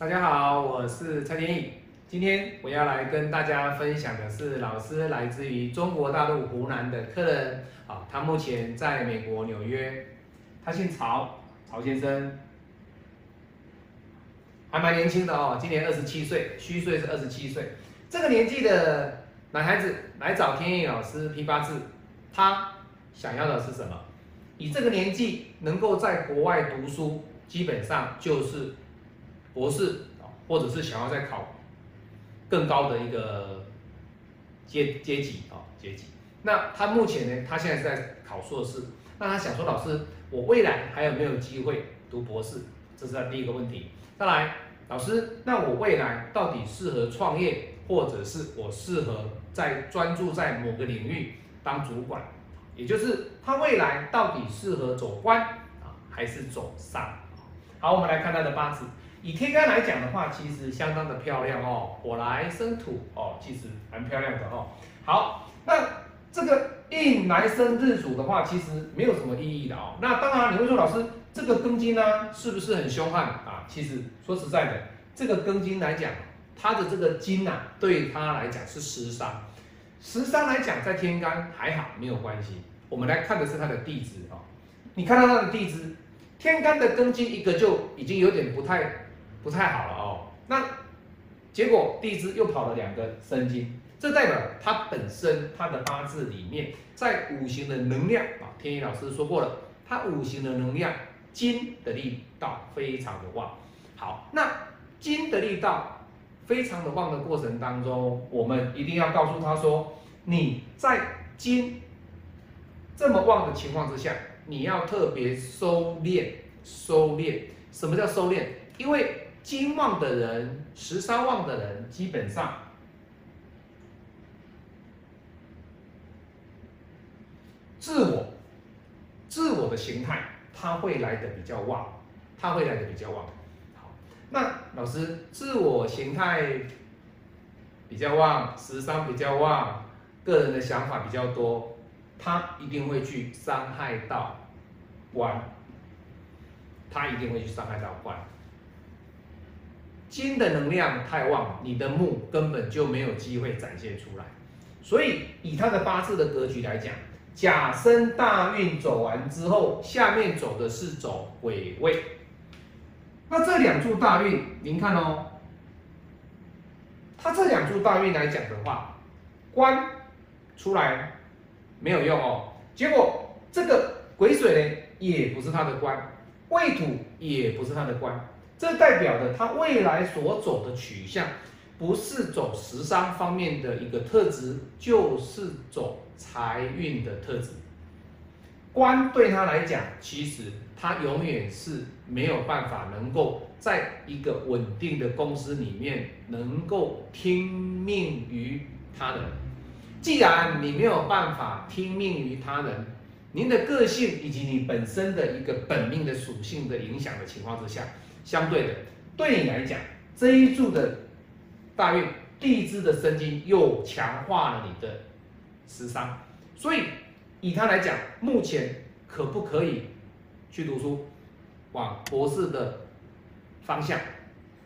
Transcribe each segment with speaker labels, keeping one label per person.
Speaker 1: 大家好，我是蔡天意。今天我要来跟大家分享的是老师来自于中国大陆湖南的客人啊，他目前在美国纽约，他姓曹，曹先生，还蛮年轻的哦，今年二十七岁，虚岁是二十七岁。这个年纪的男孩子来找天意老师批八字，他想要的是什么？以这个年纪能够在国外读书，基本上就是博士啊，或者是想要再考更高的一个阶阶级啊阶级。那他目前呢，他现在是在考硕士，那他想说，老师，我未来还有没有机会读博士？这是他第一个问题。再来，老师，那我未来到底适合创业，或者是我适合在专注在某个领域当主管？也就是他未来到底适合走官啊，还是走商？好，我们来看他的八字。以天干来讲的话，其实相当的漂亮哦，火来生土哦，其实蛮漂亮的哦。好，那这个印来生日主的话，其实没有什么意义的哦。那当然你会说，老师这个庚金呢，是不是很凶悍啊？其实说实在的，这个庚金来讲，它的这个金呐，对他来讲是食伤。食伤来讲，在天干还好，没有关系。我们来看的是他的地支哦，你看到他的地支，天干的庚金一个就已经有点不太不太好了哦。那结果地支又跑了两个申金，这代表他本身他的八字里面在五行的能量啊，天一老师说过了，他五行的能量金的力道非常的旺。好，那金的力道非常的旺的过程当中，我们一定要告诉他说，你在金。这么旺的情况之下，你要特别收敛，收敛。什么叫收敛？因为金旺的人，十三旺的人，基本上自我、自我的形态，他会来的比较旺，他会来的比较旺。好，那老师，自我形态比较旺，十三比较旺，个人的想法比较多。他一定会去伤害到官，他一定会去伤害到官。金的能量太旺，你的木根本就没有机会展现出来。所以以他的八字的格局来讲，甲申大运走完之后，下面走的是走癸未。那这两柱大运，您看哦，他这两柱大运来讲的话，官出来。没有用哦，结果这个癸水呢，也不是他的官，未土也不是他的官，这代表的他未来所走的取向，不是走时尚方面的一个特质，就是走财运的特质。官对他来讲，其实他永远是没有办法能够在一个稳定的公司里面，能够听命于他人。既然你没有办法听命于他人，您的个性以及你本身的一个本命的属性的影响的情况之下，相对的，对你来讲这一柱的大运地支的生金又强化了你的时伤，所以以他来讲，目前可不可以去读书，往博士的方向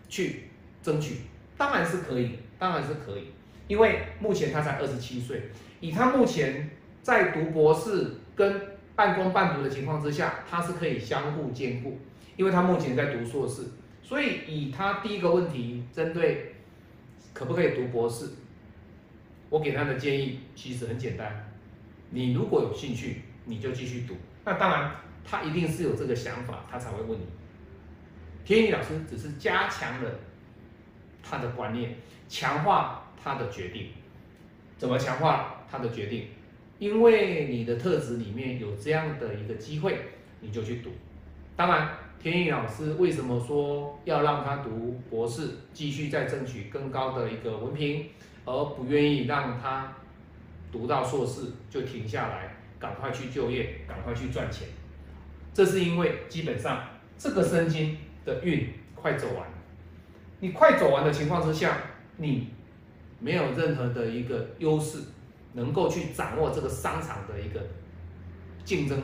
Speaker 1: 去争取？当然是可以，当然是可以。因为目前他才二十七岁，以他目前在读博士跟半工半读的情况之下，他是可以相互兼顾。因为他目前在读硕士，所以以他第一个问题针对可不可以读博士，我给他的建议其实很简单，你如果有兴趣，你就继续读。那当然，他一定是有这个想法，他才会问你。天宇老师只是加强了他的观念，强化。他的决定怎么强化他的决定？因为你的特质里面有这样的一个机会，你就去读。当然，天意老师为什么说要让他读博士，继续再争取更高的一个文凭，而不愿意让他读到硕士就停下来，赶快去就业，赶快去赚钱？这是因为基本上这个生金的运快走完，你快走完的情况之下，你。没有任何的一个优势，能够去掌握这个商场的一个竞争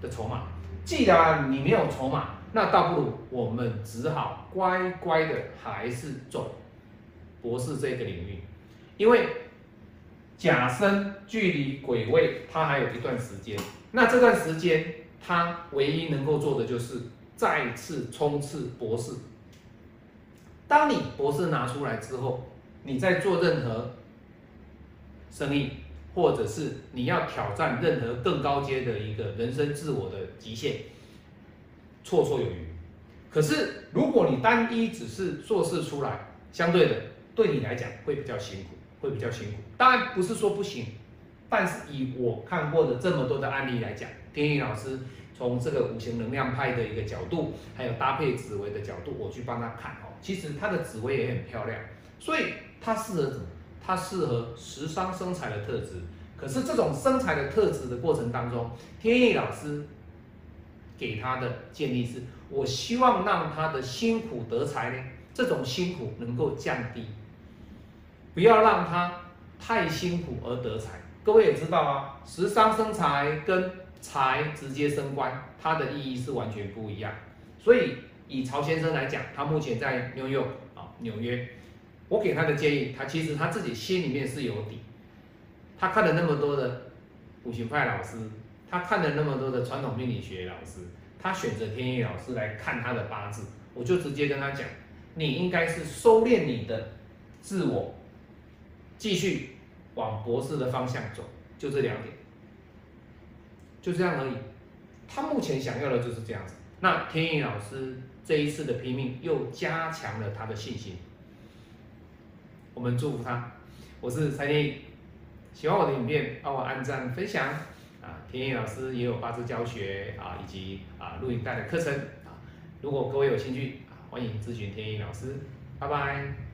Speaker 1: 的筹码。既然你没有筹码，那倒不如我们只好乖乖的还是走博士这个领域，因为甲申距离鬼位它还有一段时间，那这段时间他唯一能够做的就是再次冲刺博士。当你博士拿出来之后，你在做任何生意，或者是你要挑战任何更高阶的一个人生自我的极限，绰绰有余。可是如果你单一只是做事出来，相对的对你来讲会比较辛苦，会比较辛苦。当然不是说不行，但是以我看过的这么多的案例来讲，天意老师从这个五行能量派的一个角度，还有搭配紫薇的角度，我去帮他看哦。其实他的紫薇也很漂亮，所以他适合什么？他适合食伤生财的特质。可是这种生财的特质的过程当中，天意老师给他的建议是：我希望让他的辛苦得财呢，这种辛苦能够降低，不要让他太辛苦而得财。各位也知道啊，食伤生财跟财直接升官，它的意义是完全不一样。所以以曹先生来讲，他目前在纽约啊，纽约。我给他的建议，他其实他自己心里面是有底。他看了那么多的五行派老师，他看了那么多的传统命理学老师，他选择天意老师来看他的八字，我就直接跟他讲，你应该是收敛你的自我，继续往博士的方向走，就这两点，就这样而已。他目前想要的就是这样子。那天意老师这一次的拼命又加强了他的信心。我们祝福他，我是蔡天意，喜欢我的影片，帮我按赞分享天意老师也有八字教学啊，以及啊录音带的课程啊，如果各位有兴趣啊，欢迎咨询天意老师，拜拜。